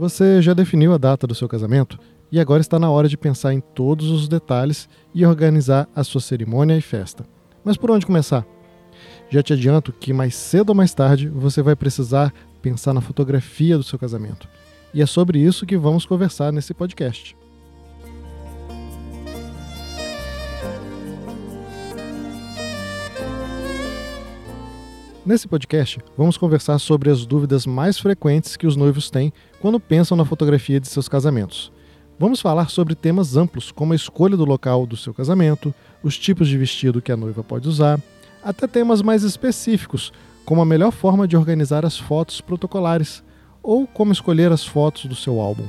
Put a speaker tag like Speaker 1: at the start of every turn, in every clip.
Speaker 1: Você já definiu a data do seu casamento e agora está na hora de pensar em todos os detalhes e organizar a sua cerimônia e festa. Mas por onde começar? Já te adianto que mais cedo ou mais tarde você vai precisar pensar na fotografia do seu casamento. E é sobre isso que vamos conversar nesse podcast. Nesse podcast, vamos conversar sobre as dúvidas mais frequentes que os noivos têm quando pensam na fotografia de seus casamentos. Vamos falar sobre temas amplos, como a escolha do local do seu casamento, os tipos de vestido que a noiva pode usar, até temas mais específicos, como a melhor forma de organizar as fotos protocolares ou como escolher as fotos do seu álbum.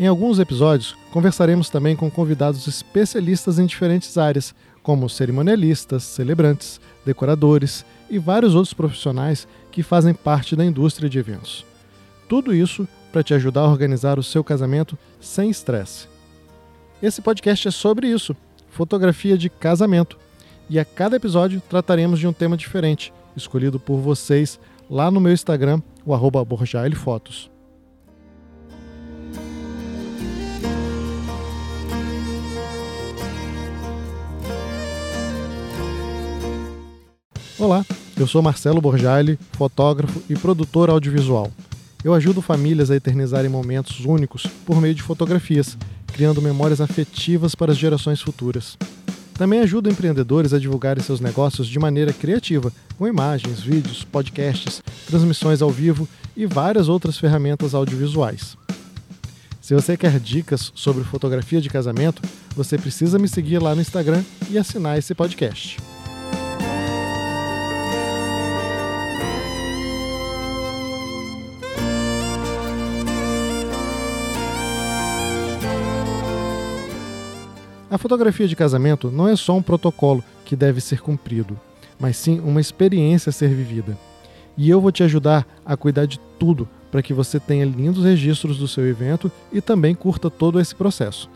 Speaker 1: Em alguns episódios, conversaremos também com convidados especialistas em diferentes áreas, como cerimonialistas, celebrantes, decoradores e vários outros profissionais que fazem parte da indústria de eventos. Tudo isso para te ajudar a organizar o seu casamento sem estresse. Esse podcast é sobre isso, fotografia de casamento, e a cada episódio trataremos de um tema diferente, escolhido por vocês lá no meu Instagram, o arroba Fotos. Olá, eu sou Marcelo Borjali, fotógrafo e produtor audiovisual. Eu ajudo famílias a eternizarem momentos únicos por meio de fotografias, criando memórias afetivas para as gerações futuras. Também ajudo empreendedores a divulgarem seus negócios de maneira criativa, com imagens, vídeos, podcasts, transmissões ao vivo e várias outras ferramentas audiovisuais. Se você quer dicas sobre fotografia de casamento, você precisa me seguir lá no Instagram e assinar esse podcast. A fotografia de casamento não é só um protocolo que deve ser cumprido, mas sim uma experiência a ser vivida. E eu vou te ajudar a cuidar de tudo para que você tenha lindos registros do seu evento e também curta todo esse processo.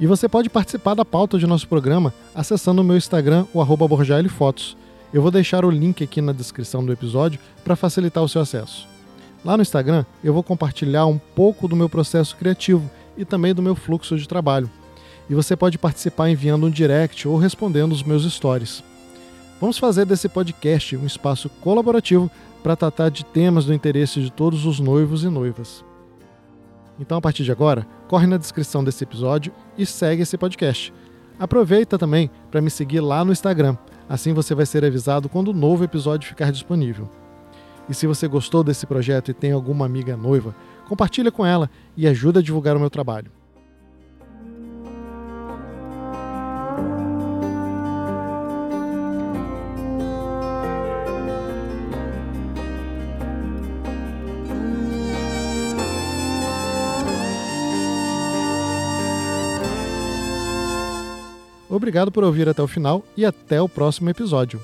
Speaker 1: E você pode participar da pauta de nosso programa acessando o meu Instagram, o arroba Fotos. Eu vou deixar o link aqui na descrição do episódio para facilitar o seu acesso. Lá no Instagram eu vou compartilhar um pouco do meu processo criativo e também do meu fluxo de trabalho e você pode participar enviando um direct ou respondendo os meus stories. Vamos fazer desse podcast um espaço colaborativo para tratar de temas do interesse de todos os noivos e noivas. Então, a partir de agora, corre na descrição desse episódio e segue esse podcast. Aproveita também para me seguir lá no Instagram, assim você vai ser avisado quando o novo episódio ficar disponível. E se você gostou desse projeto e tem alguma amiga noiva, compartilha com ela e ajuda a divulgar o meu trabalho. Obrigado por ouvir até o final e até o próximo episódio.